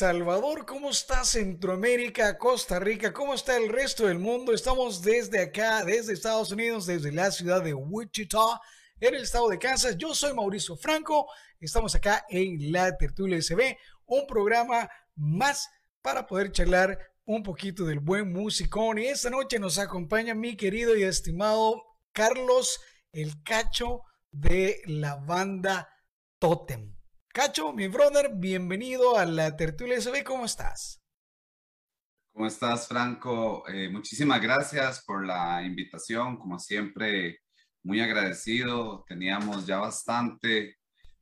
¿Cómo está El Salvador? ¿Cómo está Centroamérica, Costa Rica? ¿Cómo está el resto del mundo? Estamos desde acá, desde Estados Unidos, desde la ciudad de Wichita, en el estado de Kansas. Yo soy Mauricio Franco. Estamos acá en La Tertulia SB, un programa más para poder charlar un poquito del buen musicón. Y esta noche nos acompaña mi querido y estimado Carlos El Cacho de la banda Totem. Cacho, mi brother, bienvenido a la tertulia SB, ¿cómo estás? ¿Cómo estás, Franco? Eh, muchísimas gracias por la invitación, como siempre, muy agradecido. Teníamos ya bastante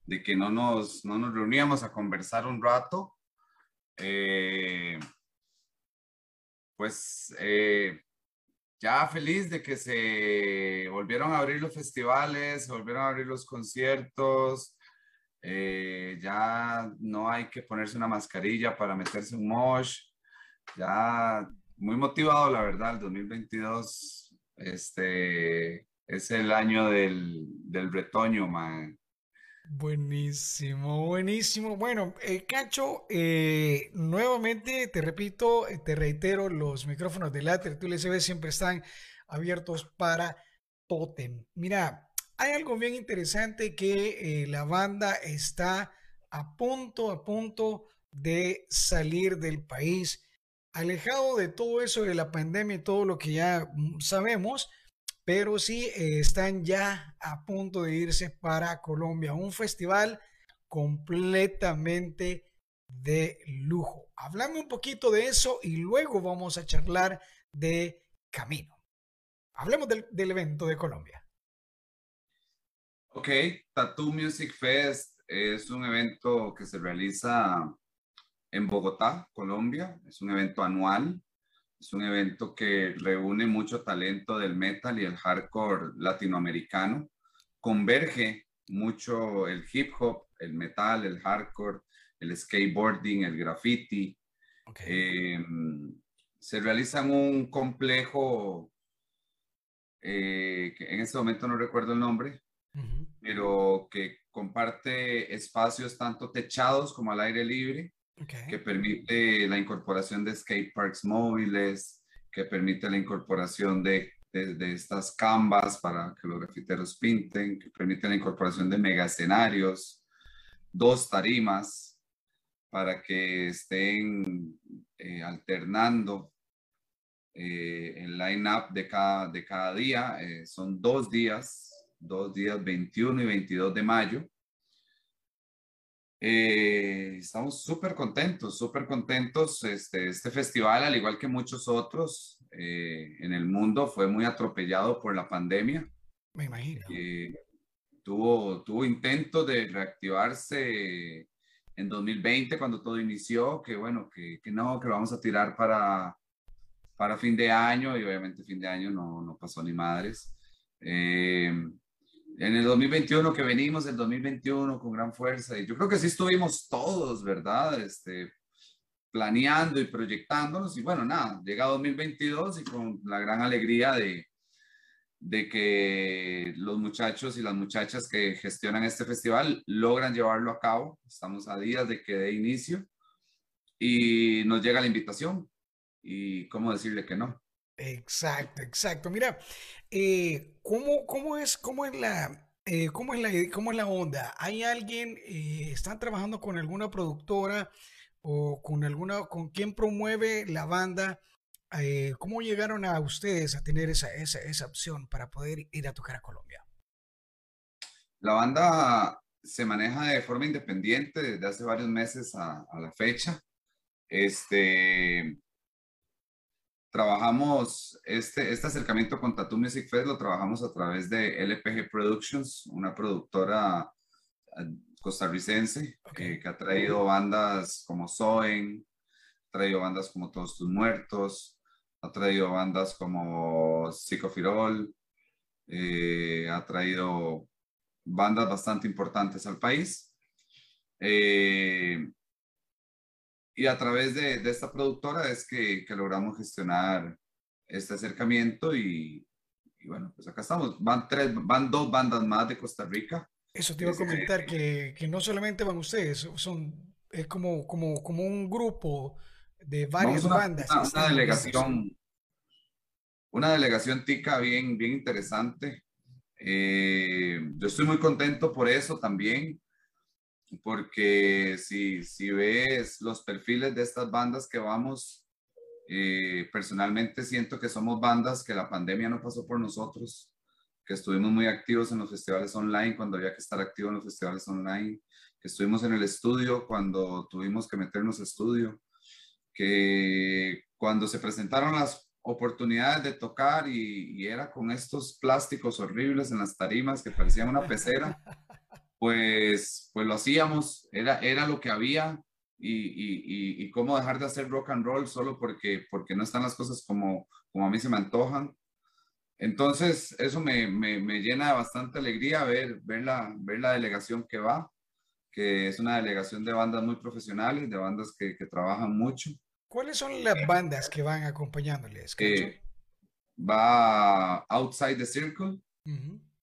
de que no nos, no nos reuníamos a conversar un rato. Eh, pues eh, ya feliz de que se volvieron a abrir los festivales, se volvieron a abrir los conciertos. Eh, ya no hay que ponerse una mascarilla para meterse un mosh. Ya muy motivado, la verdad, el 2022 este, es el año del, del retoño, man. Buenísimo, buenísimo. Bueno, eh, Cacho, eh, nuevamente te repito, te reitero, los micrófonos de la tertulia siempre están abiertos para Totem. Mira, hay algo bien interesante que eh, la banda está a punto, a punto de salir del país, alejado de todo eso de la pandemia y todo lo que ya mm, sabemos, pero sí eh, están ya a punto de irse para Colombia, un festival completamente de lujo. Hablame un poquito de eso y luego vamos a charlar de camino. Hablemos del evento de Colombia. Ok, Tattoo Music Fest es un evento que se realiza en Bogotá, Colombia. Es un evento anual. Es un evento que reúne mucho talento del metal y el hardcore latinoamericano. Converge mucho el hip hop, el metal, el hardcore, el skateboarding, el graffiti. Em, se realiza en un complejo eh, que en este momento no recuerdo el nombre, pero que comparte espacios tanto techados como al aire libre, que permite la incorporación de skate parks móviles, que permite la incorporación de, de, estas canvas para que los grafiteros pinten, que permite la incorporación de mega escenarios, dos tarimas para que estén eh, alternando eh, el line-up de cada, de cada día. Eh, son dos días dos días 21 y 22 de mayo. Eh, estamos súper contentos, súper contentos. Este, este festival, al igual que muchos otros eh, en el mundo, fue muy atropellado por la pandemia. Me imagino. Eh, tuvo, tuvo intentos de reactivarse en 2020 cuando todo inició, que bueno, que, que no, que vamos a tirar para, para fin de año y obviamente fin de año no, no pasó ni madres. Eh, en el 2021 que venimos, el 2021 con gran fuerza, y yo creo que sí estuvimos todos, ¿verdad? Este, planeando y proyectándonos, y bueno, nada, llega 2022 y con la gran alegría de, de que los muchachos y las muchachas que gestionan este festival logran llevarlo a cabo. Estamos a días de que dé inicio y nos llega la invitación. ¿Y cómo decirle que no? Exacto, exacto. Mira, eh, ¿cómo, cómo, es, cómo, es la, eh, cómo, es la, ¿cómo es la onda? ¿Hay alguien, eh, están trabajando con alguna productora o con alguna, con quien promueve la banda? Eh, ¿Cómo llegaron a ustedes a tener esa, esa, esa opción para poder ir a tocar a Colombia? La banda se maneja de forma independiente desde hace varios meses a, a la fecha. Este, trabajamos este, este acercamiento con Tattoo Music Fest, lo trabajamos a través de LPG Productions, una productora eh, costarricense que ha traído bandas como Soen, ha traído bandas como Todos tus Muertos, ha traído bandas como Psicofirol, eh, ha traído bandas bastante importantes al país. Eh, y a través de, esta productora es que, logramos gestionar este acercamiento y, bueno, pues acá estamos. Van, tres, van dos bandas más de Costa Rica. Eso te iba a comentar, que, no solamente van ustedes, son es como, como, como un grupo de varias una, bandas. Una, delegación, una delegación tica bien, bien interesante. Eh, yo estoy muy contento por eso también, porque si, si ves los perfiles de estas bandas que vamos, eh, personalmente siento que somos bandas que la pandemia no pasó por nosotros, que estuvimos muy activos en los festivales online cuando había que estar activo en los festivales online, que estuvimos en el estudio cuando tuvimos que meternos a estudio, que cuando se presentaron las oportunidades de tocar y, era con estos plásticos horribles en las tarimas que parecían una pecera, pues, pues lo hacíamos, era, era lo que había y, y, y, cómo dejar de hacer rock and roll solo porque, porque no están las cosas como, como a mí se me antojan. Entonces, eso me, me, me llena de bastante alegría ver, ver, la, ver la delegación que va que es una delegación de bandas muy profesionales, de bandas que, que trabajan mucho. ¿Cuáles son las bandas que van acompañándoles? Eh, va Outside the Circle,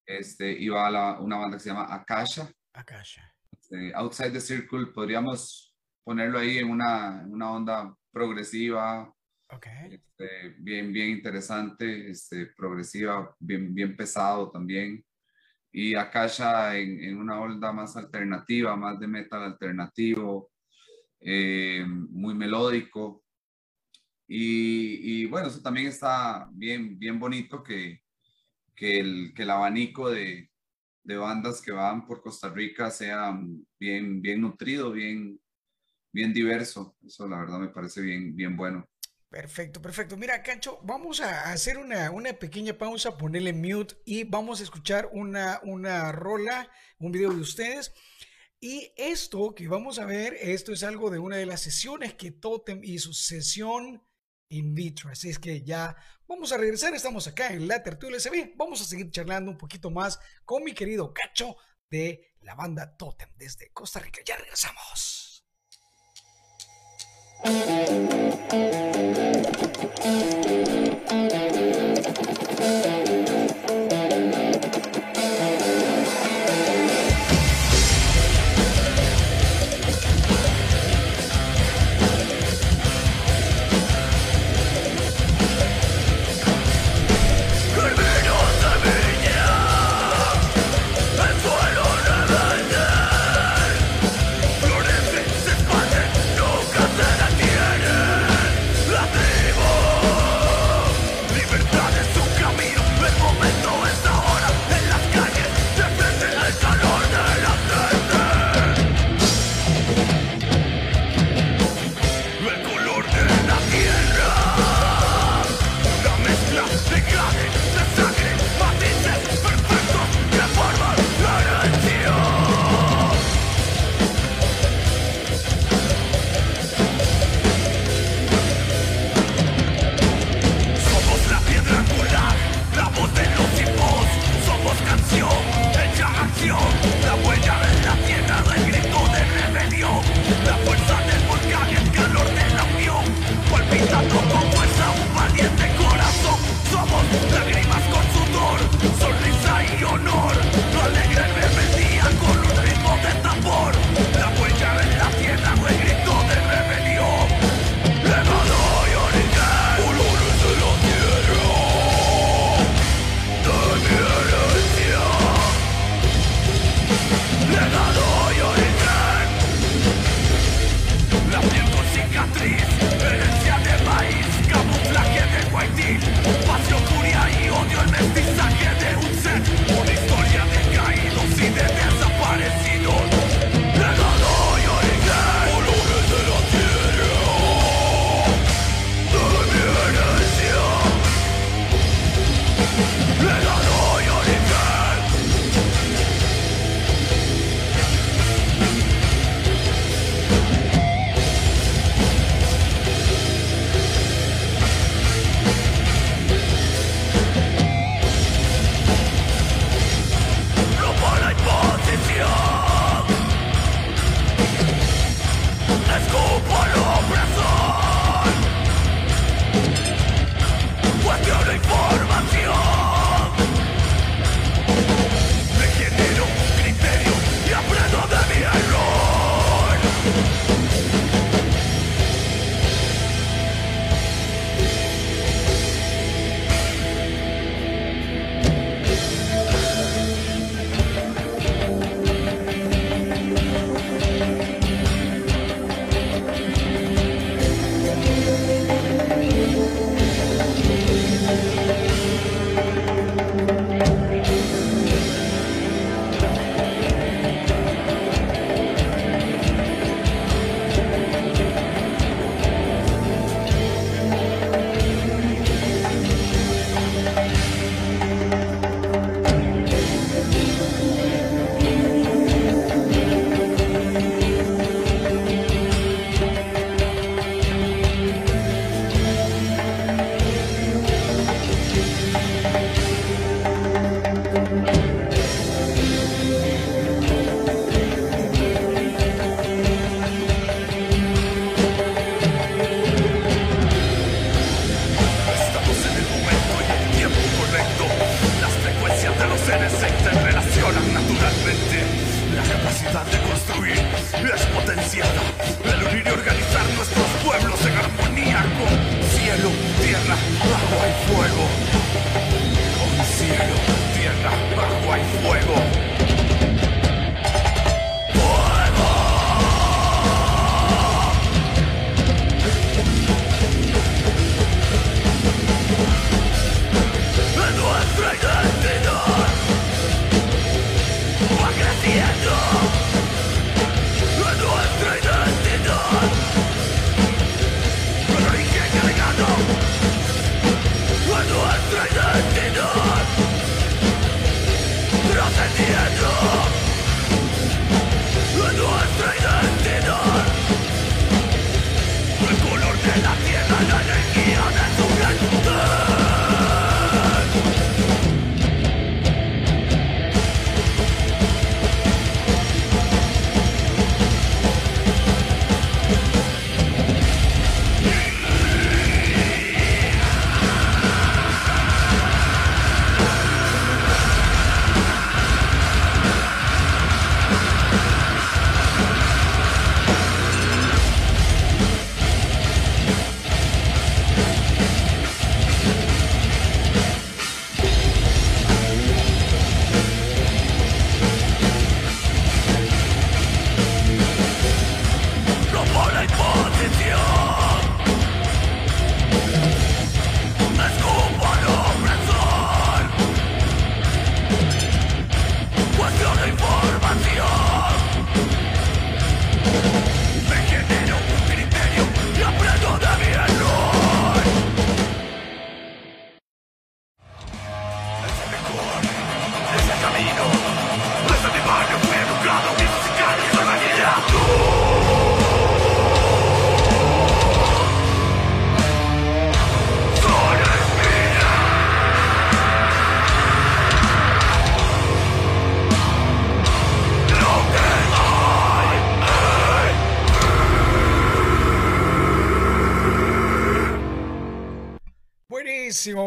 este, y va la, una banda que se llama Akasha. Akasha. Este, Outside the Circle, podríamos ponerlo ahí en una, en una onda progresiva, okay. este, bien, bien interesante, este, progresiva, bien, bien pesado también y Akasha en, en, una onda más alternativa, más de metal alternativo, eh, muy melódico. Y, y, bueno, eso también está bien, bien bonito que, que, el, que el abanico de, de, bandas que van por Costa Rica sea bien, bien nutrido, bien, bien diverso. Eso la verdad me parece bien, bien bueno. Perfecto, perfecto. Mira, Cancho, vamos a hacer una, una, pequeña pausa, ponerle mute y vamos a escuchar una, una rola, un video de ustedes. Y esto que vamos a ver, esto es algo de una de las sesiones que Totem hizo, sesión in vitro. Así es que ya vamos a regresar, estamos acá en la tertulia SB, vamos a seguir charlando un poquito más con mi querido Cacho de la banda Totem desde Costa Rica. Ya regresamos.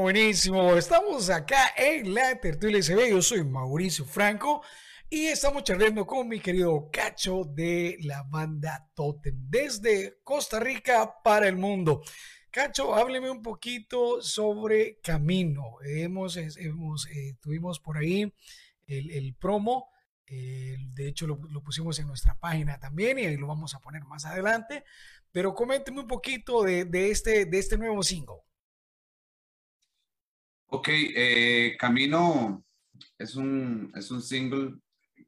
Buenísimo. Estamos acá en la tertulia SB. Yo soy Mauricio Franco y estamos charlando con mi querido Cacho de la banda Totem desde Costa Rica para el mundo. Cacho, hábleme un poquito sobre Camino. Hemos, eh, tuvimos por ahí el, promo. de hecho, lo, pusimos en nuestra página también y ahí lo vamos a poner más adelante. Pero coménteme un poquito de, este, de este nuevo single. Ok, eh, Camino es un, es un single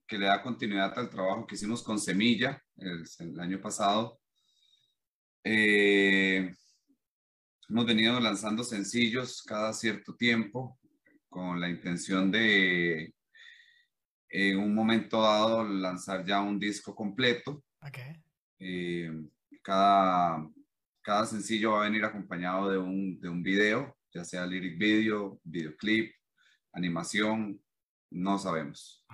que le da continuidad al trabajo que hicimos con Semilla el, año pasado. Eh, hemos venido lanzando sencillos cada cierto tiempo con la intención de en un momento dado lanzar ya un disco completo. Okay. Eh, cada, cada sencillo va a venir acompañado de un, de un video ya sea lyric video, videoclip, animación, no sabemos.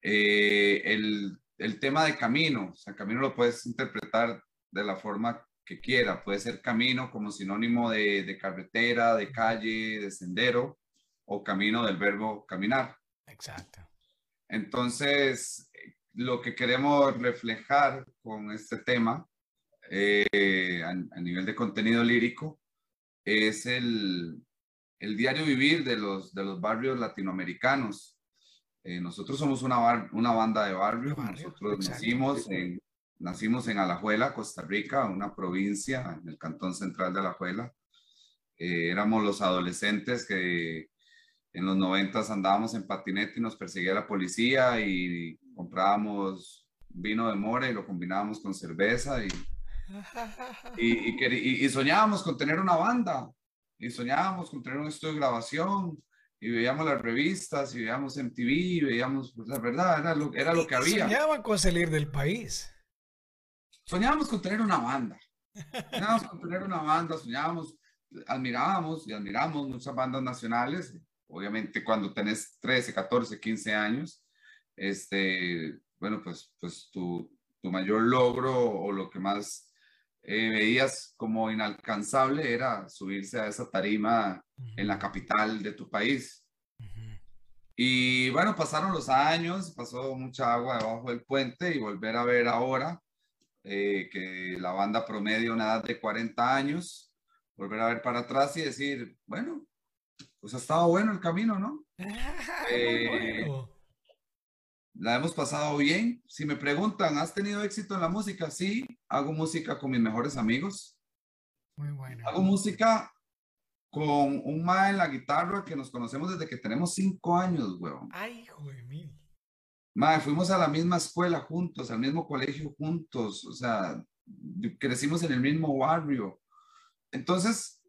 Eh, el, el, tema de camino, o sea, camino lo puedes interpretar de la forma que quiera, puede ser camino como sinónimo de, de carretera, de calle, de sendero, o camino del verbo caminar. Exacto. Entonces, lo que queremos reflejar con este tema eh, a, nivel de contenido lírico es el, el diario vivir de los, de los barrios latinoamericanos. Eh, nosotros somos una, una banda de barrio. Nosotros nacimos en, nacimos en Alajuela, Costa Rica, una provincia en el cantón central de Alajuela. Eh, éramos los adolescentes que en los noventas andábamos en patinete y nos perseguía la policía y comprábamos vino de mora y lo combinábamos con cerveza y y, y, soñábamos con tener una banda, y soñábamos con tener un estudio de grabación, y veíamos las revistas, y veíamos MTV, y veíamos, pues la verdad, era lo, era lo que había. Soñaban con salir del país. Soñábamos con tener una banda. Soñábamos con tener una banda, soñábamos, admirábamos y admiramos muchas bandas nacionales. Obviamente cuando tenés 13, 14, 15 años, este, bueno, pues, pues tu, tu mayor logro o lo que más eh, veías como inalcanzable era subirse a esa tarima en la capital de tu país. Y bueno, pasaron los años, pasó mucha agua debajo del puente y volver a ver ahora eh, que la banda promedio una edad de 40 años, volver a ver para atrás y decir, bueno, pues ha estado bueno el camino, ¿no? Eh, la hemos pasado bien. Si me preguntan, ¿has tenido éxito en la música? Sí, hago música con mis mejores amigos. Muy bueno. Hago música con un ma en la guitarra que nos conocemos desde que tenemos cinco años, weón. Ay, hijo de mí. Ma, fuimos a la misma escuela juntos, al mismo colegio juntos, o sea, crecimos en el mismo barrio. Entonces,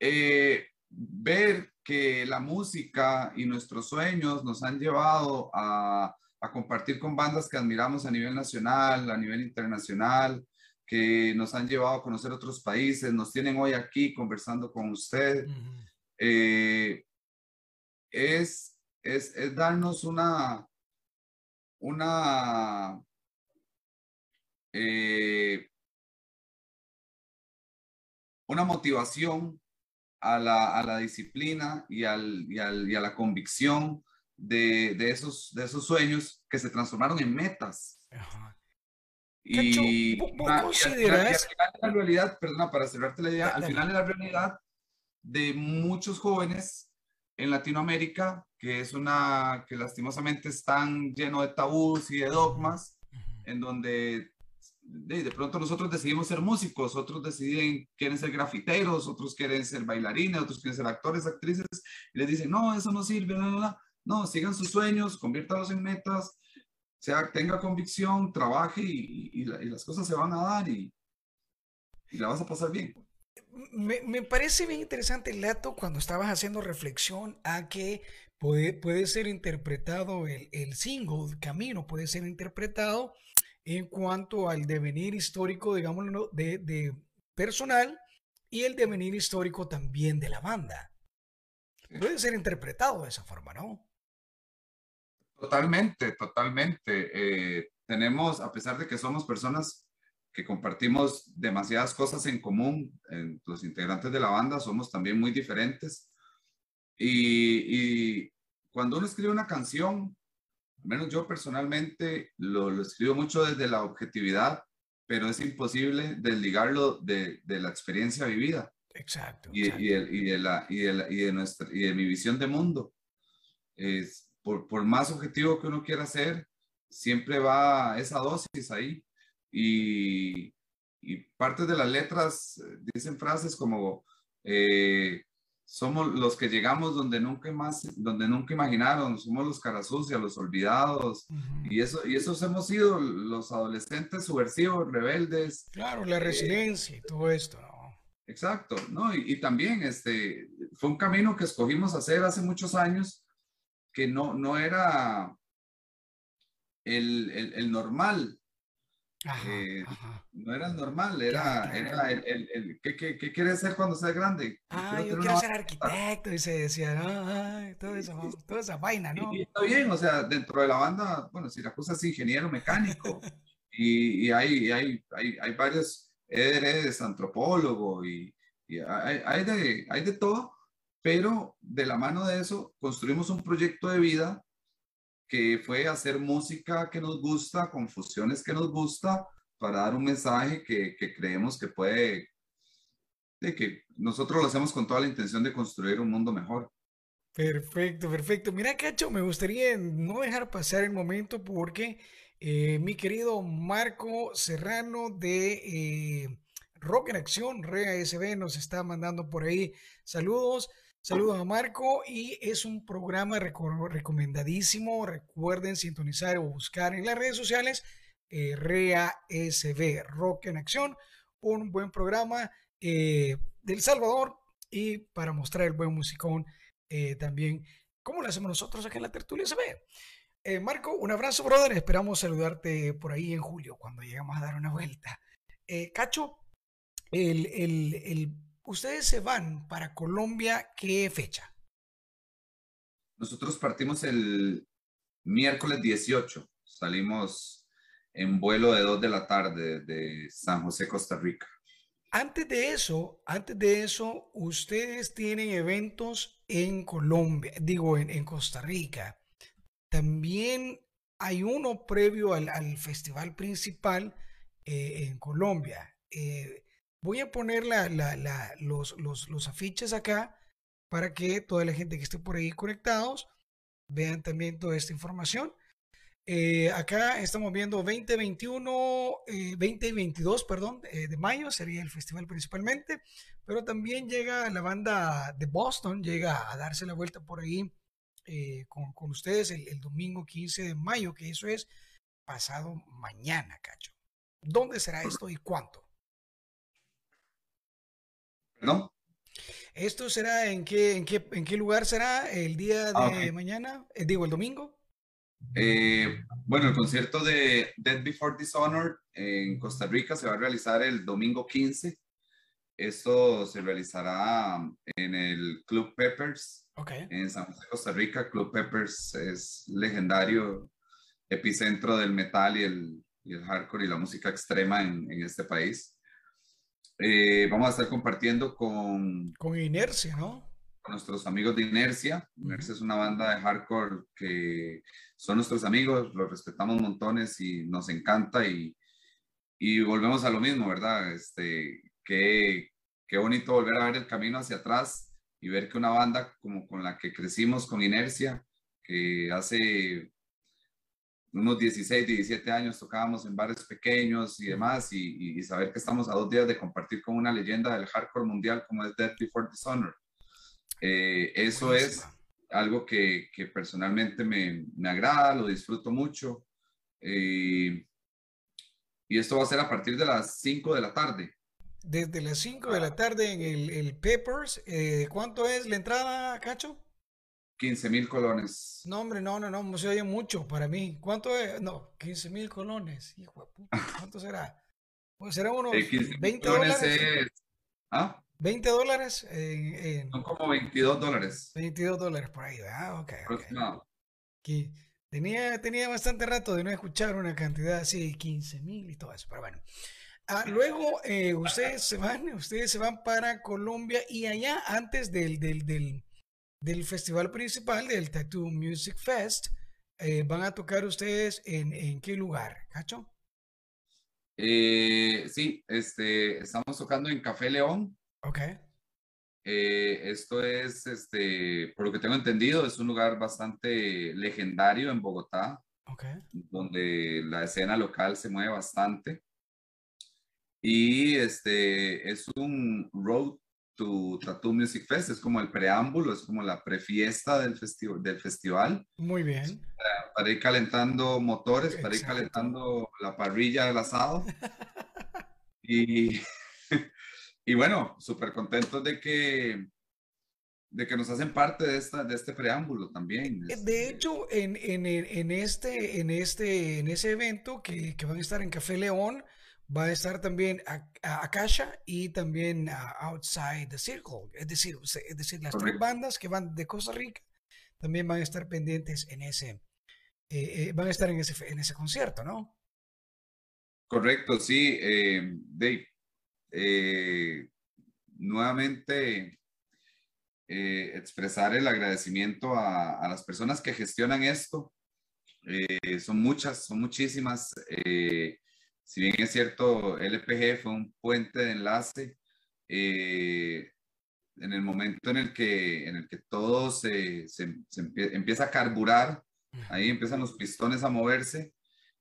eh, ver que la música y nuestros sueños nos han llevado a, a compartir con bandas que admiramos a nivel nacional, a nivel internacional, que nos han llevado a conocer otros países, nos tienen hoy aquí conversando con usted. Eh, es, es, es, darnos una, una, eh, una motivación a la, a la disciplina y, al, y, al, y, a la convicción de, de, esos, de esos sueños que se transformaron en metas. Ajá. Y, ¿vos, consideras? al final de la realidad, perdona, para cerrarte la idea, al final de la realidad de muchos jóvenes en Latinoamérica, que es una que lastimosamente están lleno de tabús y de dogmas, en donde de, pronto nosotros decidimos ser músicos, otros deciden, quieren ser grafiteros, otros quieren ser bailarines, otros quieren ser actores, actrices, y les dicen, no, eso no sirve, no, sigan sus sueños, conviértalos en metas, sea, tenga convicción, trabaje y, las cosas se van a dar y, y la vas a pasar bien. Me, me, parece bien interesante el dato cuando estabas haciendo reflexión a que puede, puede ser interpretado el, el single, Camino, puede ser interpretado en cuanto al devenir histórico, digámoslo, de, de personal y el devenir histórico también de la banda. Puede ser interpretado de esa forma, ¿no? Totalmente, totalmente. Eh, tenemos, a pesar de que somos personas que compartimos demasiadas cosas en común, los integrantes de la banda somos también muy diferentes. Y, y cuando uno escribe una canción, al menos yo personalmente lo, lo, escribo mucho desde la objetividad, pero es imposible desligarlo de, de la experiencia vivida. Exacto. Y, exacto. Y, de, y, de la, y, de la, y, de nuestra, y de mi visión de mundo. Es, por, por, más objetivo que uno quiera hacer, siempre va esa dosis ahí. Y, y parte de las letras dicen frases como, eh, somos los que llegamos donde nunca más, donde nunca imaginaron, somos los caras sucias, los olvidados, uh -huh. y eso, y esos hemos sido los adolescentes subversivos, rebeldes. Claro, la resiliencia eh, y todo esto, ¿no? Exacto, ¿no? Y, y, también este, fue un camino que escogimos hacer hace muchos años, que no, no era el, el, el normal. Ajá, eh, ajá. No era normal, era, era el, el, el ¿qué, qué, qué, quieres ser cuando seas grande? Ah, yo quiero ser arquitecto, y se decía, ¿no? todo eso, toda esa vaina, ¿no? Y, y, está bien, o sea, dentro de la banda, bueno, si la cosa es ingeniero mecánico, y, y hay, hay, hay, hay varios, eres antropólogo, y, y hay, hay, de, hay de todo, pero de la mano de eso construimos un proyecto de vida que fue hacer música que nos gusta, con fusiones que nos gusta, para dar un mensaje que, que creemos que puede, de que nosotros lo hacemos con toda la intención de construir un mundo mejor. Perfecto, perfecto. Mira, Cacho, me gustaría no dejar pasar el momento porque eh, mi querido Marco Serrano de eh, Rock en Acción, Rea SB, nos está mandando por ahí saludos. Saludos a Marco y es un programa recomendadísimo. Recuerden sintonizar o buscar en las redes sociales eh, REA SB, Rock en Acción, un buen programa eh, del Salvador y para mostrar el buen musicón eh, también, como lo hacemos nosotros aquí en la Tertulia SB. Eh, Marco, un abrazo, brother. Esperamos saludarte por ahí en julio cuando llegamos a dar una vuelta. Cacho, el, el, el ustedes se van para Colombia, ¿qué fecha? Nosotros partimos el miércoles 18. Salimos en vuelo de 2 de la tarde de San José, Costa Rica. Antes de eso, antes de eso, ustedes tienen eventos en Colombia, digo, en, Costa Rica. También hay uno previo al, festival principal eh, en Colombia. Eh, voy a poner los, los, afiches acá para que toda la gente que esté por ahí conectados vean también toda esta información. Eh, acá estamos viendo 2021, 2022, perdón, de mayo sería el festival principalmente, pero también llega la banda de Boston, llega a darse la vuelta por ahí eh, con, con, ustedes el, domingo 15 de mayo, que eso es pasado mañana, cacho. ¿Dónde será esto y cuánto? ¿No? ¿Esto será en qué, en qué, en qué lugar será el día ah, de mañana? Eh, digo, el domingo. Eh, bueno, el concierto de Dead Before Dishonor en Costa Rica se va a realizar el domingo 15 esto se realizará en el Club Peppers en San José, Costa Rica. Club Peppers es legendario epicentro del metal y el, el hardcore y la música extrema en, en este país. Eh, vamos a estar compartiendo con... Con Inercia, ¿no? Con nuestros amigos de Inercia. Inercia es una banda de hardcore que son nuestros amigos, los respetamos montones y nos encanta y, y volvemos a lo mismo, ¿verdad? Este, qué, qué bonito volver a ver el camino hacia atrás y ver que una banda como con la que crecimos con inercia, que hace unos 16, 17 años tocábamos en bares pequeños y demás, y, saber que estamos a dos días de compartir con una leyenda del hardcore mundial como es Death Before Dishonor. Eh, eso es algo que, que personalmente me, me, agrada, lo disfruto mucho. Eh, y esto va a ser a partir de las 5 de la tarde desde las 5 de la tarde en el, el Peppers. Eh, ¿Cuánto es la entrada, Cacho? 15 mil colones. No, hombre, no, no, no, se oye mucho para mí. ¿Cuánto es? No, 15 mil colones. Hijo de puta, ¿cuánto será? Pues será unos 20 dólares. ¿Ah? 20 dólares. En, Son como 22 dólares. 22 dólares por ahí, ¿verdad? Ok. okay. tenía, tenía bastante rato de no escuchar una cantidad así, 15 mil y todo eso, pero bueno. Ah, luego eh, ustedes se van, ustedes se van para Colombia y allá antes del, del, del, del festival principal del Tattoo Music Fest, eh, van a tocar ustedes en, en qué lugar, Cacho? Eh, sí, este, estamos tocando en Café León. Ok. esto es, este, por lo que tengo entendido, es un lugar bastante legendario en Bogotá, okay. donde la escena local se mueve bastante. Y este es un Road to Tattoo Music Fest, es como el preámbulo, es como la prefiesta del, del festival. Muy bien. Para, ir calentando motores, para ir calentando la parrilla del asado. y, y bueno, súper contentos de que, de que nos hacen parte de, esta, de este preámbulo también. De este hecho, en, en, en, este, en, este, en ese evento que, que van a estar en Café León, va a estar también Akasha y también Outside the Circle. Es decir, es decir las tres bandas que van de Costa Rica también van a estar pendientes en ese, eh, eh, van a estar en ese, en ese concierto, ¿no? Correcto, sí, eh, Dave. nuevamente, expresar el agradecimiento a, a, las personas que gestionan esto. son muchas, son muchísimas si bien es cierto, LPG fue un puente de enlace, eh, en el momento en el que, en el que todo se, se, empieza a carburar, ahí empiezan los pistones a moverse,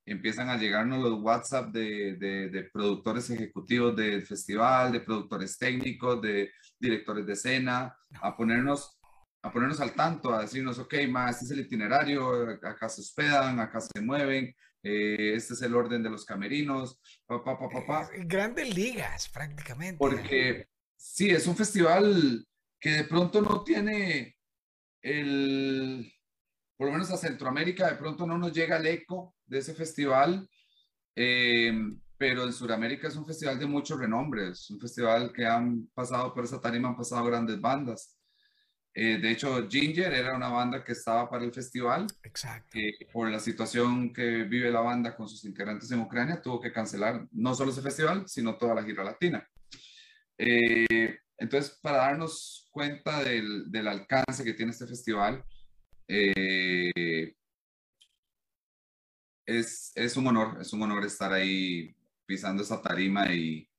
empiezan a llegarnos los WhatsApp de, de, productores ejecutivos del festival, de productores técnicos, de directores de escena, a ponernos, a ponernos al tanto, a decirnos, ok, más, este es el itinerario, acá se hospedan, acá se mueven, eh, este es el orden de los camerinos, papá, papá, papá. Eh, grandes ligas, prácticamente. Porque sí, es un festival que de pronto no tiene el, por lo menos a Centroamérica, de pronto no nos llega el eco de ese festival, eh, pero en Sudamérica es un festival de mucho renombre, es un festival que han pasado por esa tarima, han pasado grandes bandas. Eh, de hecho, Ginger era una banda que estaba para el festival. Exacto. por la situación que vive la banda con sus integrantes en Ucrania, tuvo que cancelar no solo ese festival, sino toda la gira latina. Eh, entonces, para darnos cuenta del, del alcance que tiene este festival. Eh, es, es, un honor, es un honor estar ahí pisando esa tarima y,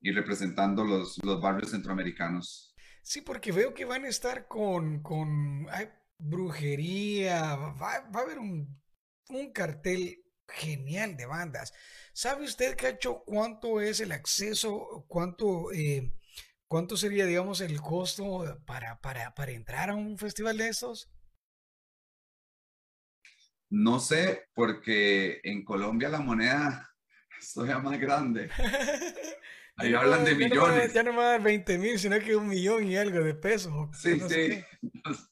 y representando los, los, barrios centroamericanos. Sí, porque veo que van a estar con, con ay, brujería, va, va, a haber un, un cartel genial de bandas. ¿Sabe usted, Cacho, cuánto es el acceso, cuánto, eh, cuánto sería, digamos, el costo para, para, para entrar a un festival de estos? No sé, porque en Colombia la moneda es todavía más grande. Ahí ya hablan no, de millones. No, ya no me va a dar 20 mil, sino que un millón y algo de pesos. Sí, no sí. sé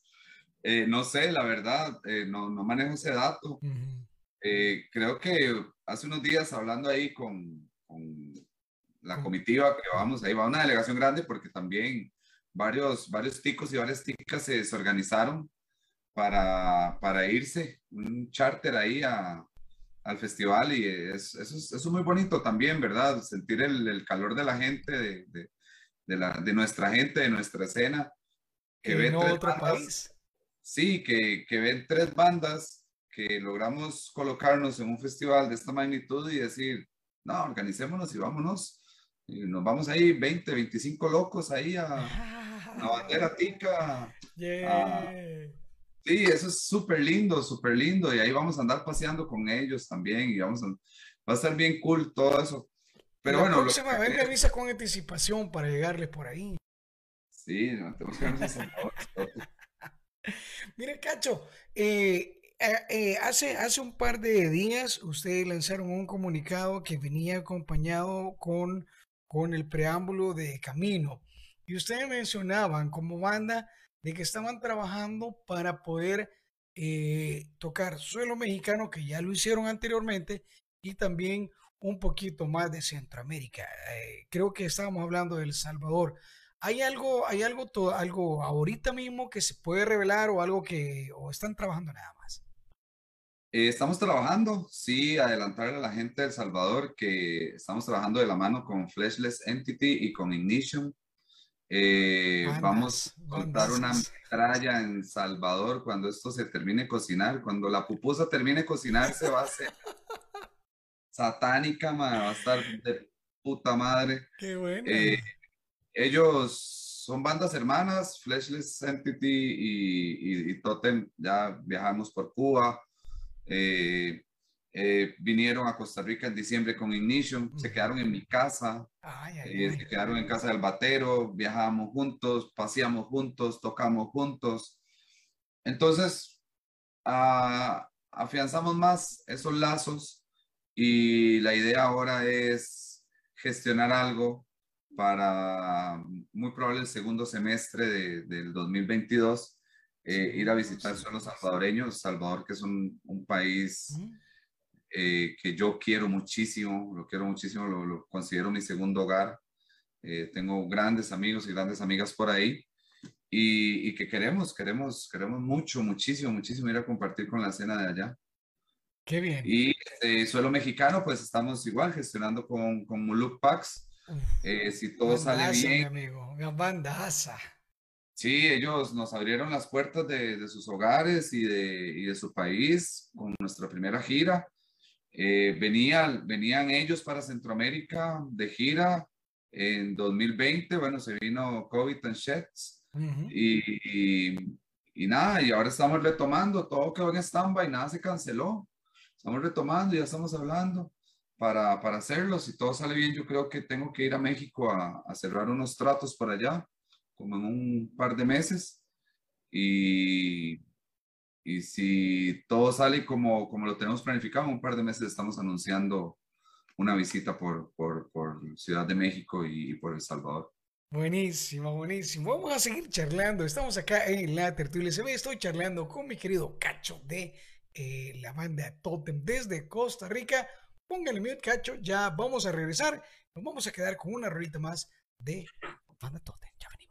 eh, no sé, la verdad, eh, no, no, manejo ese dato. uh -huh. eh, creo que hace unos días hablando ahí con, con la comitiva que vamos, ahí va una delegación grande porque también varios, varios ticos y varias ticas se, se organizaron para, para irse, un charter ahí a, al festival y es, eso, es, eso es muy bonito también, ¿verdad? Sentir el, el calor de la gente, de, de, de, la, de nuestra gente, de nuestra escena. Que ven otro bandas, país. Sí, que, que ven tres bandas que logramos colocarnos en un festival de esta magnitud y decir, no, organicémonos y vámonos. Y nos vamos ahí 20, 25 locos ahí a, a bandera tica. Yeah. A, Sí, eso es súper lindo, súper lindo. Y ahí vamos a andar paseando con ellos también. Y vamos a, va a estar bien cool todo eso. Pero la bueno. Próxima vez me avisa con anticipación para llegarles por ahí. Sí, no, tenemos que vernos Mire, Cacho, eh, eh, hace, hace un par de días ustedes lanzaron un comunicado que venía acompañado con, con el preámbulo de Camino. Y ustedes mencionaban como banda de que estaban trabajando para poder eh, tocar suelo mexicano, que ya lo hicieron anteriormente, y también un poquito más de Centroamérica. Eh, creo que estábamos hablando de El Salvador. ¿Hay algo, hay algo, to, algo ahorita mismo que se puede revelar o algo que o están trabajando nada más? Eh, estamos trabajando, sí, adelantarle a la gente de El Salvador que estamos trabajando de la mano con Fleshless Entity y con Ignition eh, vamos a contar una metralla en Salvador cuando esto se termine de cocinar. Cuando la pupusa termine de cocinar, se va a hacer satánica, va a estar de puta madre. Qué bueno. Eh, ellos son bandas hermanas, Fleshless Entity y, y, y, Totem. Ya viajamos por Cuba. Eh, eh, vinieron a Costa Rica en diciembre con Ignition, se quedaron en mi casa, ay, ay, eh, ay. se quedaron en casa del batero, viajábamos juntos, paseamos juntos, tocamos juntos. Entonces, uh, afianzamos más esos lazos y la idea ahora es gestionar algo para muy probable el segundo semestre de, del 2022, eh, ir a visitar suelos salvadoreños, Salvador que es un, un país... -huh eh, que yo quiero muchísimo, lo quiero muchísimo, lo, lo considero mi segundo hogar. Eh, tengo grandes amigos y grandes amigas por ahí y, y, que queremos, queremos, queremos mucho, muchísimo, muchísimo ir a compartir con la escena de allá. Qué bien. Y eh, suelo mexicano, pues estamos igual gestionando con, con Muluk Pax. Eh, si todo bandaza, sale bien. Mi amigo, una bandaza. Sí, ellos nos abrieron las puertas de, de sus hogares y de, y de, su país con nuestra primera gira. Eh, venía, venían ellos para Centroamérica de gira en 2020, bueno, se vino COVID and Sheds uh -huh. y, y, y, nada, y ahora estamos retomando, todo quedó en stand-by, nada se canceló, estamos retomando, ya estamos hablando para, para hacerlo, si todo sale bien, yo creo que tengo que ir a México a, a cerrar unos tratos por allá, como en un par de meses, y, y si todo sale como, como lo tenemos planificado, un par de meses estamos anunciando una visita por, por, por Ciudad de México y, y, por El Salvador. Buenísimo, buenísimo. Vamos a seguir charlando. Estamos acá en la tertulia. Ve, estoy charlando con mi querido Cacho de eh, la banda Totem desde Costa Rica. Póngale mute, Cacho. Ya vamos a regresar. Nos vamos a quedar con una rolita más de banda Totem. Ya venimos.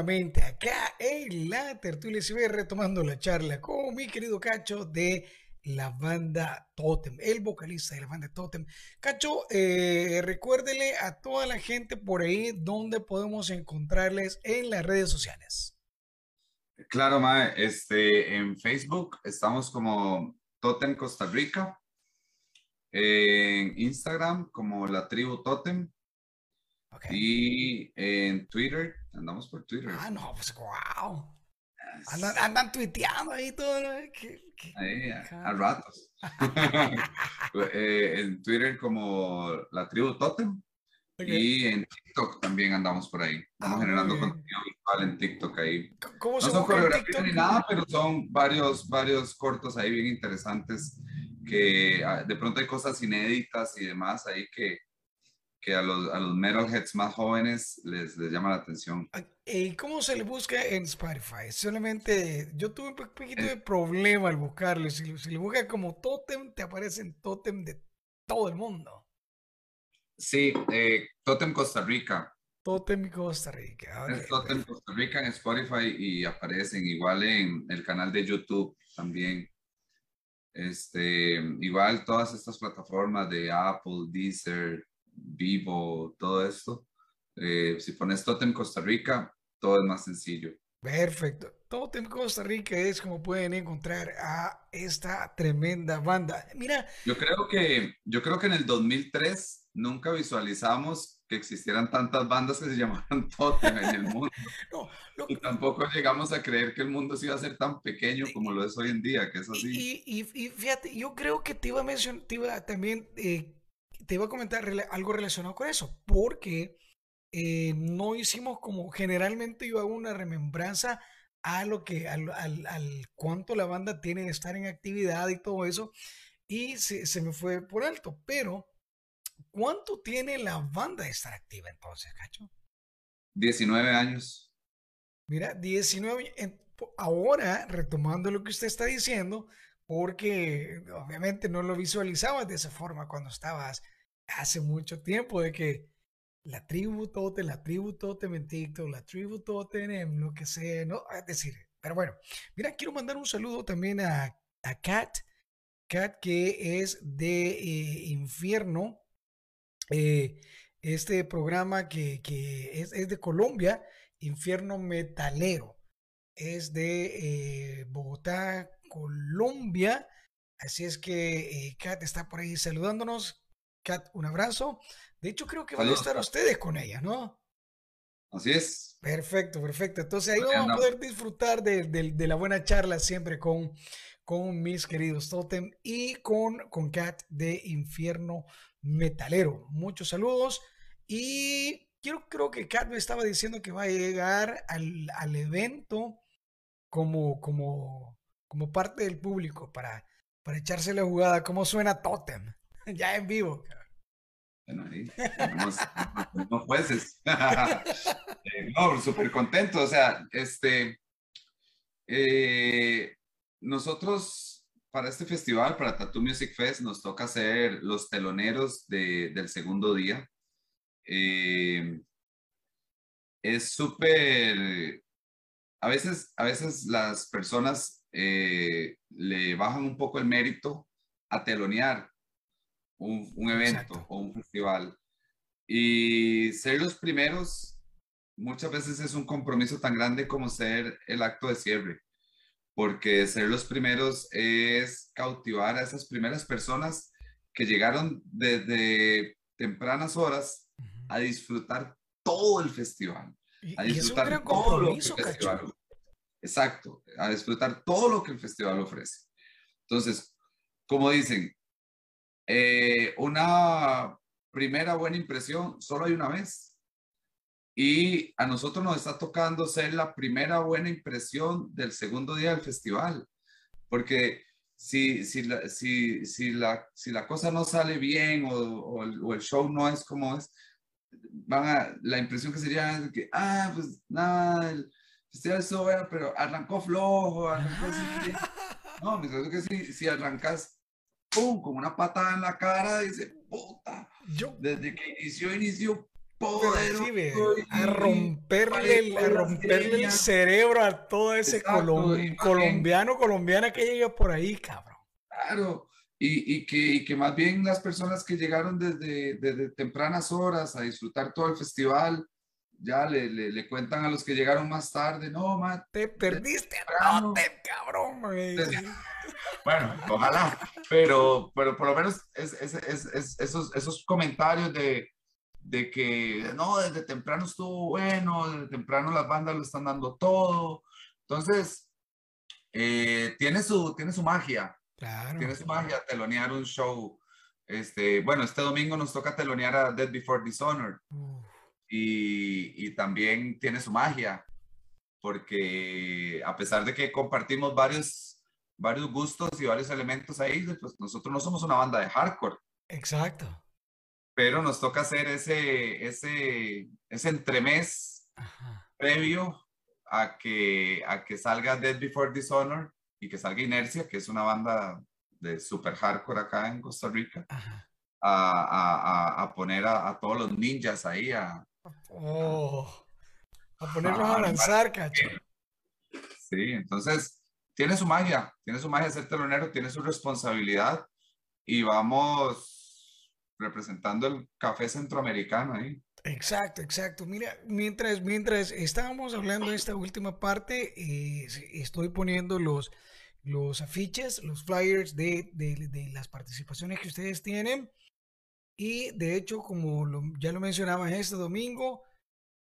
Nuevamente acá en la tertulia ve retomando la charla con mi querido Cacho de la banda Totem, el vocalista de la banda Totem. Cacho, eh, recuérdele a toda la gente por ahí dónde podemos encontrarles en las redes sociales. Claro, Mae, este, en Facebook estamos como Totem Costa Rica, en Instagram como la tribu Totem y en Twitter, andamos por Twitter. Ah, no, pues wow. Andan, andan tuiteando ahí todo. ahí, a, ratos. Eh, en Twitter como la tribu Totem. Y en TikTok también andamos por ahí. Estamos ah, generando contenido visual en TikTok ahí. ¿Cómo no son coreografías ni nada, pero son varios, varios cortos ahí bien interesantes que ah, de pronto hay cosas inéditas y demás ahí que, que a los, a los metalheads más jóvenes les, les llama la atención. ¿Y cómo se le busca en Spotify? Solamente yo tuve un poquito de problema al buscarlo. Si, si le busca como Totem, te aparecen Totem de todo el mundo. Sí, eh, Totem Costa Rica. Totem Costa Rica. es Totem Costa Rica en Spotify y aparecen igual en el canal de YouTube también. Este, igual todas estas plataformas de Apple, Deezer, vivo, todo esto. Eh, si pones Totem Costa Rica, todo es más sencillo. Perfecto. Totem Costa Rica es como pueden encontrar a esta tremenda banda. Mira. Yo creo que, yo creo que en el 2003 nunca visualizamos que existieran tantas bandas que se llamaran Totem en el mundo. Y tampoco llegamos a creer que el mundo se iba a ser tan pequeño como lo es hoy en día, que es así. Y, y, fíjate, yo creo que te iba a mencionar, te iba también eh, te iba a comentar algo relacionado con eso, porque eh, no hicimos como generalmente yo hago una remembranza a lo que, al, al, al, cuánto la banda tiene de estar en actividad y todo eso, y se, se, me fue por alto, pero ¿cuánto tiene la banda de estar activa entonces, Cacho? 19 años. Mira, 19, ahora retomando lo que usted está diciendo, porque obviamente no lo visualizabas de esa forma cuando estabas hace mucho tiempo, de que la tribu tote, la tribu totem en TikTok, la tribu totem en lo que sea, ¿no? Es decir, pero bueno, mira, quiero mandar un saludo también a, a Kat, Kat que es de eh, Infierno, eh, este programa que, que es, es, de Colombia, Infierno Metalero, es de eh, Bogotá, Colombia, así es que eh, Kat está por ahí saludándonos. Kat, un abrazo. De hecho, creo que van a estar ustedes con ella, ¿no? Así es. Perfecto, perfecto. Entonces ahí vamos a poder disfrutar de, de, de, la buena charla siempre con, con mis queridos Totem y con, con Kat de Infierno Metalero. Muchos saludos y quiero, creo que Kat me estaba diciendo que va a llegar al, al evento como, como, como parte del público para, para echarse la jugada. ¿Cómo suena Totem? ya en vivo. Bueno, ahí tenemos, tenemos jueces. eh, no, súper contento. O sea, este, eh, nosotros para este festival, para Tattoo Music Fest, nos toca ser los teloneros de, del segundo día. Eh, es súper, a veces, a veces las personas eh, le bajan un poco el mérito a telonear un, un evento Exacto. o un festival. Y ser los primeros muchas veces es un compromiso tan grande como ser el acto de cierre, porque ser los primeros es cautivar a esas primeras personas que llegaron desde tempranas horas a disfrutar todo el festival, a disfrutar y es un todo lo que el festival. Exacto, a disfrutar todo lo que el festival ofrece. Entonces, como dicen, eh, una primera buena impresión solo hay una vez. Y a nosotros nos está tocando ser la primera buena impresión del segundo día del festival. Porque si, si, la, si, si, la, si la cosa no sale bien o, o, el, o el show no es como es, van a, la impresión que sería que, ah, pues nada, el estuvo bueno, pero arrancó flojo, arrancó así. No, me creo que si, si arrancas ¡pum! Como una patada en la cara, dice, puta. Yo, Desde que inició, inició poder. Sí, a romperle, el, a romperle el cerebro a todo ese Exacto, colom colombiano, colombiana que llega por ahí, cabrón. Claro. Y, y, que, y que más bien las personas que llegaron desde, desde tempranas horas a disfrutar todo el festival, ya le, le, le, cuentan a los que llegaron más tarde, no, man. Te perdiste, no, te, cabrón, güey. Bueno, ojalá, pero, pero por lo menos es, es, es, esos, esos comentarios de, de que no, desde temprano estuvo bueno, desde temprano las bandas lo están dando todo. Entonces, eh, tiene, su, tiene su magia. Claro. Tiene su magia telonear un show. Este, bueno, este domingo nos toca telonear a Dead Before Dishonored. Y, y, también tiene su magia, porque a pesar de que compartimos varios, varios gustos y varios elementos ahí, pues nosotros no somos una banda de hardcore. Exacto. Pero nos toca hacer ese, ese, ese entremés Ajá. previo a que, a que salga Dead Before Dishonor y que salga Inercia, que es una banda de super hardcore acá en Costa Rica, a, a, a, poner a, todos los ninjas ahí a, Oh, a ponerlos ah, a lanzar, cacho. Sí, entonces tiene su magia, tiene su magia ser telonero, tiene su responsabilidad y vamos representando el café centroamericano ahí. Exacto, exacto. Mira, mientras, mientras estábamos hablando de esta última parte, eh, estoy poniendo los, los afiches, los flyers de, de, de las participaciones que ustedes tienen. Y de hecho, como lo, ya lo mencionaba este domingo,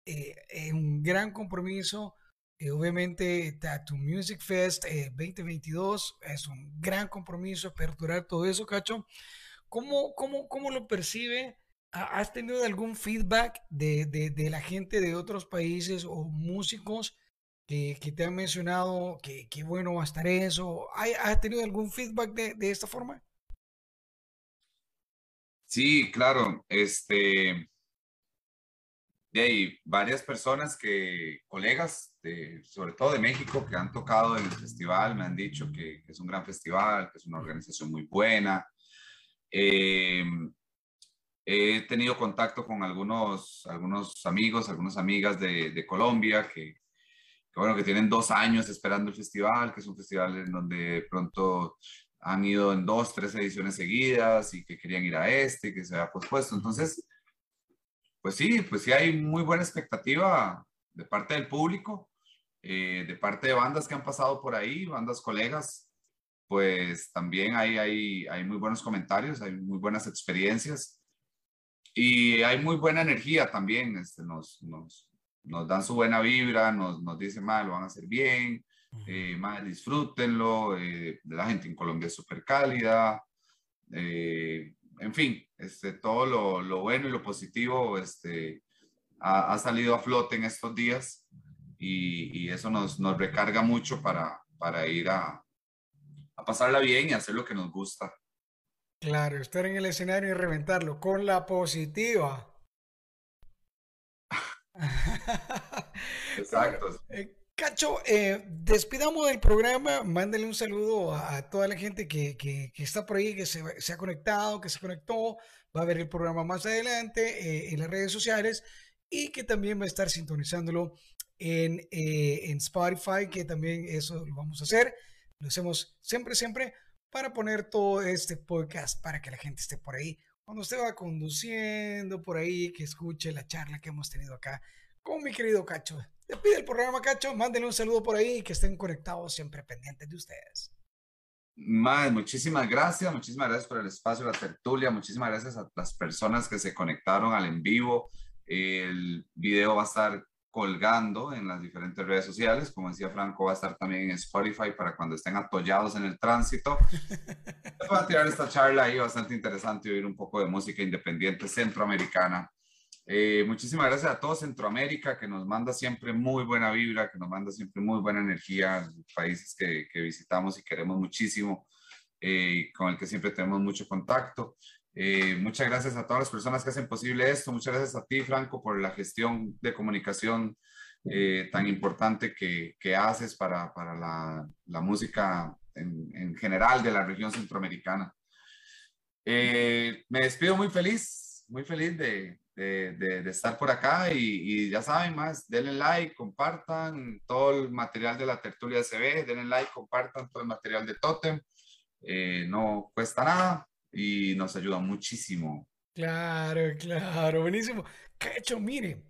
eh, es un gran compromiso. Eh, obviamente, Tattoo Music Fest eh, 2022 es un gran compromiso aperturar todo eso, Cacho. ¿Cómo, cómo, cómo lo percibe ¿has tenido algún feedback de, de, la gente de otros países o músicos que, que te han mencionado que, que, bueno va a estar eso? ¿Has tenido algún feedback de, de esta forma? Sí, claro. Este, hay varias personas que, colegas, de, sobre todo de México, que han tocado en el festival, me han dicho que, es un gran festival, que es una organización muy buena. Eh, he tenido contacto con algunos, algunos amigos, algunas amigas de, de Colombia que, bueno, que tienen dos años esperando el festival, que es un festival en donde pronto han ido en dos, tres ediciones seguidas y que querían ir a este, que se había pospuesto. Entonces, pues sí, pues sí hay muy buena expectativa de parte del público, eh, de parte de bandas que han pasado por ahí, bandas colegas, pues también hay, hay, hay muy buenos comentarios, hay muy buenas experiencias y hay muy buena energía también, este, nos, nos, nos dan su buena vibra, nos, nos dicen, mal, lo van a hacer bien, eh, más disfrútenlo, eh, la gente en Colombia es súper cálida, eh, en fin, este, todo lo, lo, bueno y lo positivo este, ha, ha, salido a flote en estos días y, y eso nos, nos, recarga mucho para, para ir a, a pasarla bien y hacer lo que nos gusta. Claro, estar en el escenario y reventarlo con la positiva. Exacto. Cacho, eh, despidamos del programa, mándale un saludo a, toda la gente que, está por ahí, que se, se, ha conectado, que se conectó, va a ver el programa más adelante eh, en las redes sociales y que también va a estar sintonizándolo en, eh, en Spotify, que también eso lo vamos a hacer, lo hacemos siempre, siempre para poner todo este podcast para que la gente esté por ahí. Cuando usted va conduciendo por ahí, que escuche la charla que hemos tenido acá con mi querido Cacho. Te pide el programa, Cacho. Mándenle un saludo por ahí y que estén conectados siempre pendientes de ustedes. Más, muchísimas gracias, muchísimas gracias por el espacio, la tertulia, muchísimas gracias a las personas que se conectaron al en vivo. El video va a estar colgando en las diferentes redes sociales, como decía Franco, va a estar también en Spotify para cuando estén atollados en el tránsito. Voy a tirar esta charla ahí bastante interesante oír un poco de música independiente centroamericana eh, muchísimas gracias a todo Centroamérica que nos manda siempre muy buena vibra, que nos manda siempre muy buena energía, países que, que visitamos y queremos muchísimo, eh, con el que siempre tenemos mucho contacto. Eh, muchas gracias a todas las personas que hacen posible esto. Muchas gracias a ti, Franco, por la gestión de comunicación tan importante que, que haces para, para la, la, música en, en, general de la región centroamericana. me despido muy feliz, muy feliz de, de, de, estar por acá y, y, ya saben más, denle like, compartan todo el material de la tertulia CB, denle like, compartan todo el material de Totem, eh, no cuesta nada y nos ayuda muchísimo. Claro, claro, buenísimo. Cacho, mire,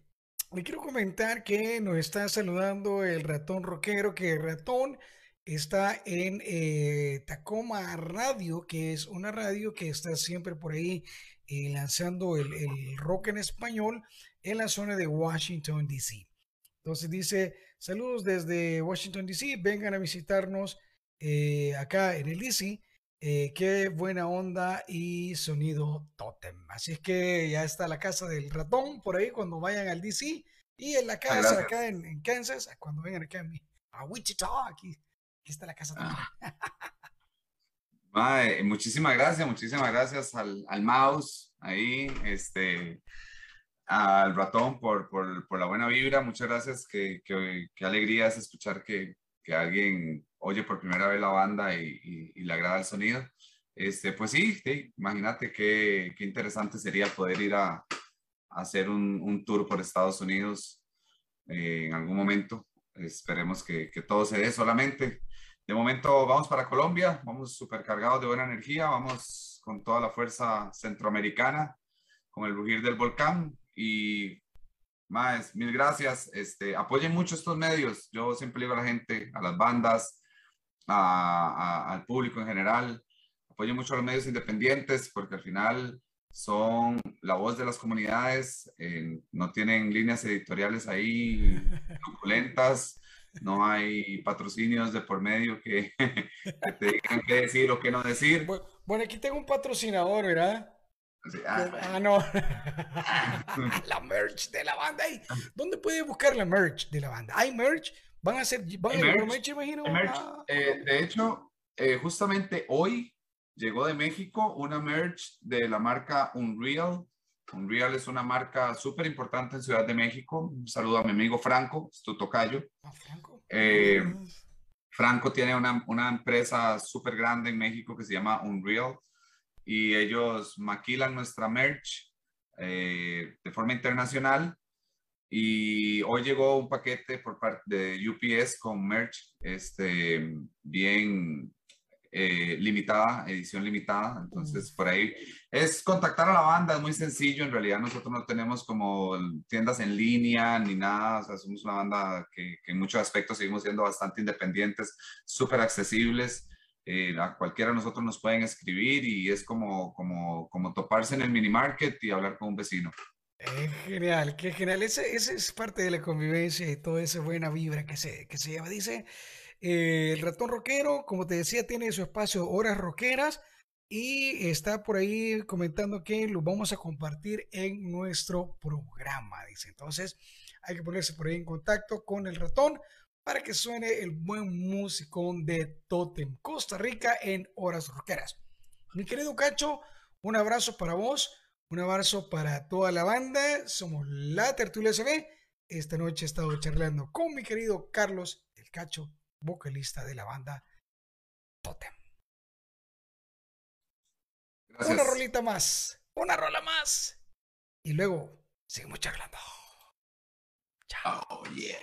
le quiero comentar que nos está saludando el ratón rockero, que el ratón está en eh, Tacoma Radio, que es una radio que está siempre por ahí eh, lanzando el, rock en español en la zona de Washington, D.C. Entonces dice, saludos desde Washington, D.C., vengan a visitarnos eh, acá en el DC. Eh, qué buena onda y sonido totem. Así es que ya está la casa del ratón por ahí cuando vayan al DC y en la casa acá en, Kansas, cuando vengan acá a, Wichita, aquí, está la casa. Ah. muchísimas gracias, muchísimas gracias al, al, mouse ahí, este, al ratón por, por, la buena vibra. Muchas gracias, qué, qué, qué alegría es escuchar que, que, alguien oye por primera vez la banda y, le agrada el sonido. Este, pues sí, sí imagínate qué, qué, interesante sería poder ir a, a hacer un, un, tour por Estados Unidos eh, en algún momento. Esperemos que, que todo se dé solamente de momento vamos para Colombia, vamos súper cargados de buena energía, vamos con toda la fuerza centroamericana, con el rugir del volcán y más, mil gracias. Este, apoyen mucho estos medios. Yo siempre digo a la gente, a las bandas, al público en general, apoyen mucho a los medios independientes porque al final son la voz de las comunidades, eh, no tienen líneas editoriales ahí truculentas no hay patrocinios de por medio que, te digan qué decir o qué no decir. Bueno, aquí tengo un patrocinador, ¿verdad? ah, ah, no. la merch de la banda. ¿Dónde puede buscar la merch de la banda? ¿Hay merch? ¿Van a hacer van a merch, merch? Ah, eh, de hecho, eh, justamente hoy llegó de México una merch de la marca Unreal. Unreal es una marca súper importante en Ciudad de México. Un saludo a mi amigo Franco, es tu tocayo. Franco. Eh, Franco tiene una, una empresa súper grande en México que se llama Unreal y ellos maquilan nuestra merch eh, de forma internacional. Y hoy llegó un paquete por parte de UPS con merch este, bien eh, limitada, edición limitada. Entonces, por ahí es contactar a la banda, es muy sencillo. En realidad, nosotros no tenemos como tiendas en línea ni nada. O sea, somos una banda que, que en muchos aspectos seguimos siendo bastante independientes, súper accesibles. Eh, a cualquiera de nosotros nos pueden escribir y es como, como, como toparse en el mini market y hablar con un vecino. Eh, genial, qué genial. Ese, es parte de la convivencia y toda esa buena vibra que se, que se lleva. Dice, eh, el ratón rockero, como te decía, tiene su espacio Horas Roqueras y está por ahí comentando que lo vamos a compartir en nuestro programa. Dice, entonces hay que ponerse por ahí en contacto con el ratón para que suene el buen musicón de Totem, Costa Rica en horas roqueras. Mi querido Cacho, un abrazo para vos, un abrazo para toda la banda. Somos la Tertulia CB. Esta noche he estado charlando con mi querido Carlos el Cacho, vocalista de la banda Totem. Una rolita más, una rola más. Y luego seguimos charlando. Chao. Oh, yeah.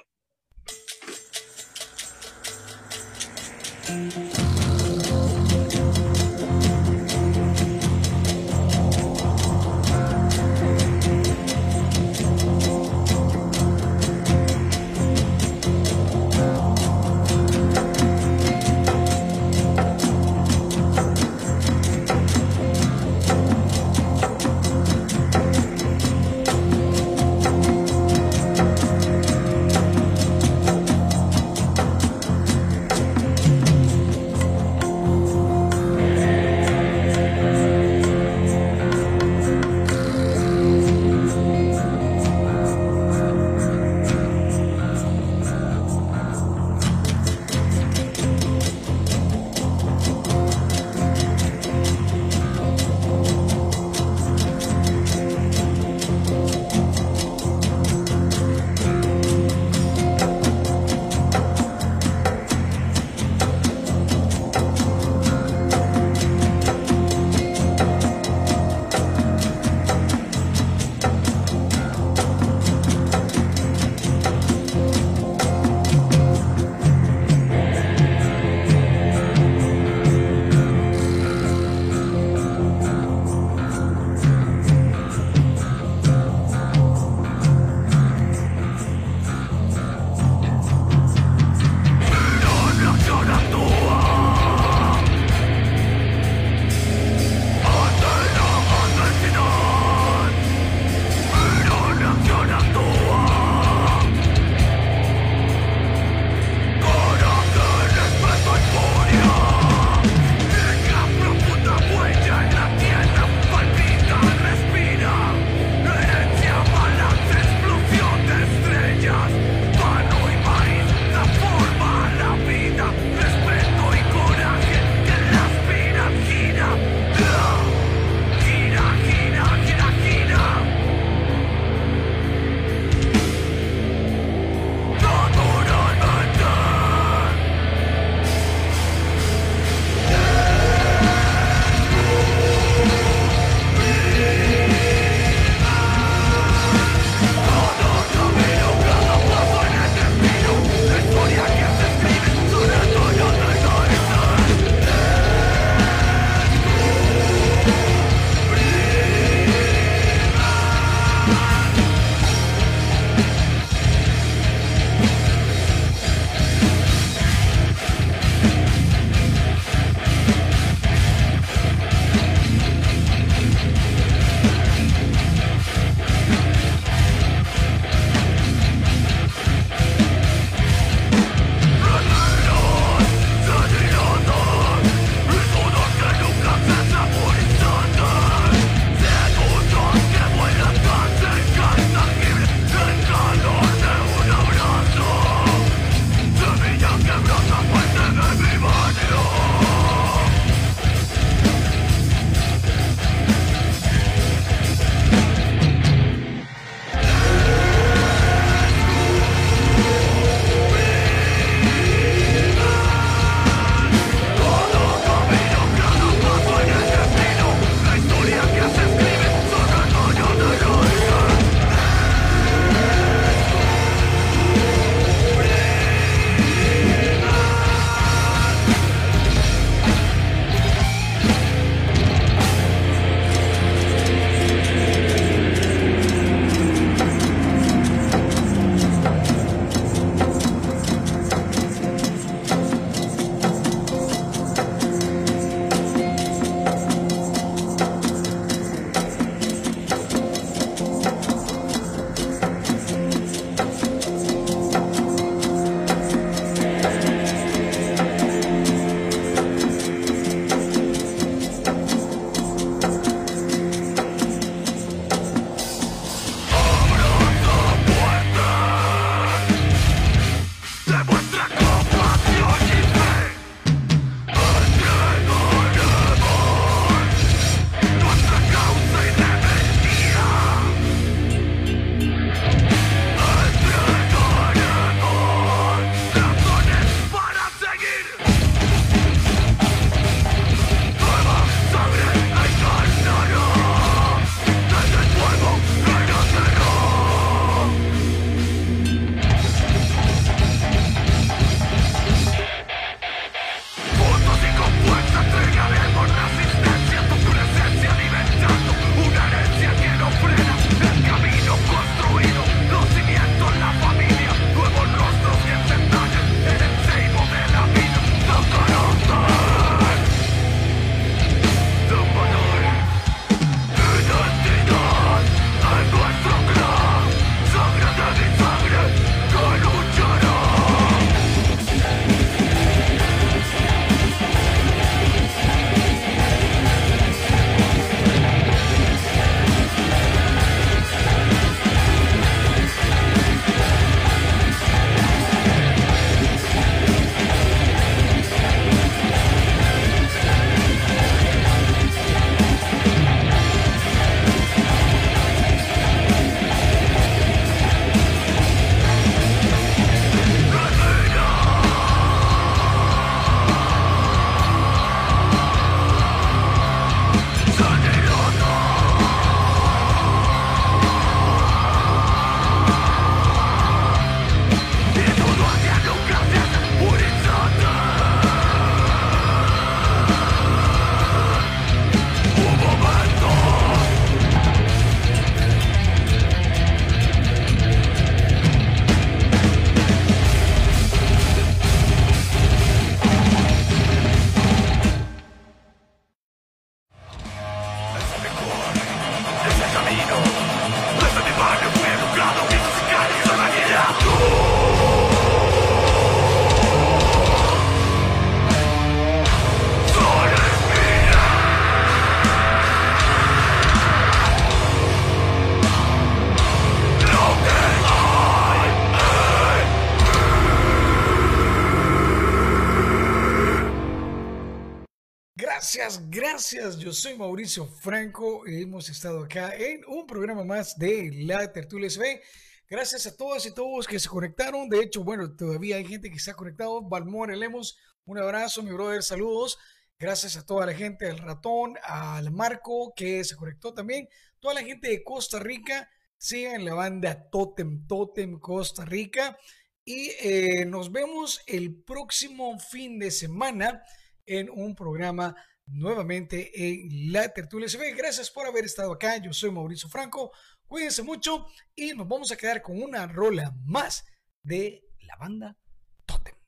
Soy Mauricio Franco. Hemos estado acá en un programa más de La Tertulia SV. Gracias a todas y todos que se conectaron. De hecho, bueno, todavía hay gente que ha conectado. Balmore Lemos, un abrazo, mi brother, saludos. Gracias a toda la gente, al ratón, al Marco que se conectó también. Toda la gente de Costa Rica, sigan la banda Totem Totem Costa Rica. Y eh, nos vemos el próximo fin de semana en un programa nuevamente en La Tertulia ve Gracias por haber estado acá. Yo soy Mauricio Franco. Cuídense mucho y nos vamos a quedar con una rola más de la banda Totem.